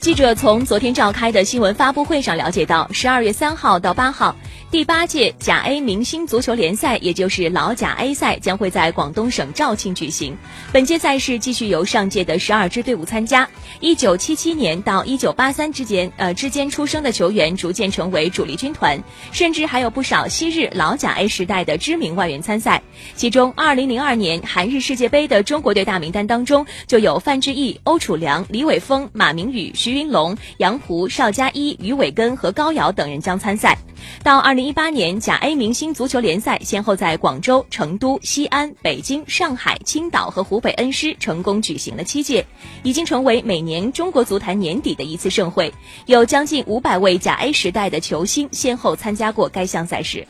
记者从昨天召开的新闻发布会上了解到，十二月三号到八号，第八届甲 A 明星足球联赛，也就是老甲 A 赛，将会在广东省肇庆举行。本届赛事继续由上届的十二支队伍参加。一九七七年到一九八三之间，呃之间出生的球员逐渐成为主力军团，甚至还有不少昔日老甲 A 时代的知名外援参赛。其中，二零零二年韩日世界杯的中国队大名单当中，就有范志毅、欧楚良、李伟峰、马明宇、徐云龙、杨湖、邵佳一、于伟根和高瑶等人将参赛。到二零一八年，甲 A 明星足球联赛先后在广州、成都、西安、北京、上海、青岛和湖北恩施成功举行了七届，已经成为每年中国足坛年底的一次盛会。有将近五百位甲 A 时代的球星先后参加过该项赛事。